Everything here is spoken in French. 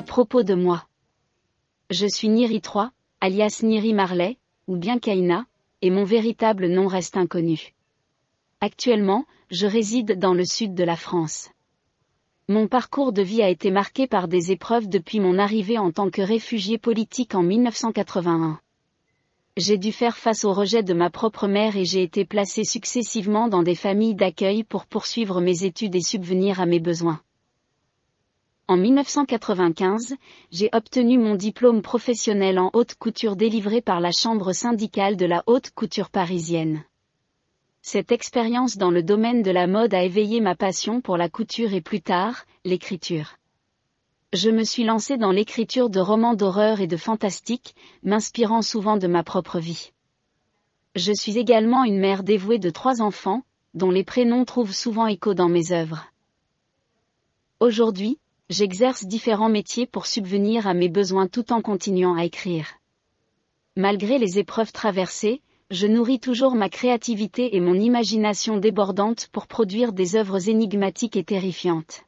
propos de moi. Je suis Niri 3, alias Niri Marley, ou bien Kaina, et mon véritable nom reste inconnu. Actuellement, je réside dans le sud de la France. Mon parcours de vie a été marqué par des épreuves depuis mon arrivée en tant que réfugié politique en 1981. J'ai dû faire face au rejet de ma propre mère et j'ai été placé successivement dans des familles d'accueil pour poursuivre mes études et subvenir à mes besoins. En 1995, j'ai obtenu mon diplôme professionnel en haute couture délivré par la Chambre syndicale de la haute couture parisienne. Cette expérience dans le domaine de la mode a éveillé ma passion pour la couture et plus tard, l'écriture. Je me suis lancé dans l'écriture de romans d'horreur et de fantastique, m'inspirant souvent de ma propre vie. Je suis également une mère dévouée de trois enfants, dont les prénoms trouvent souvent écho dans mes œuvres. Aujourd'hui, j'exerce différents métiers pour subvenir à mes besoins tout en continuant à écrire. Malgré les épreuves traversées, je nourris toujours ma créativité et mon imagination débordante pour produire des œuvres énigmatiques et terrifiantes.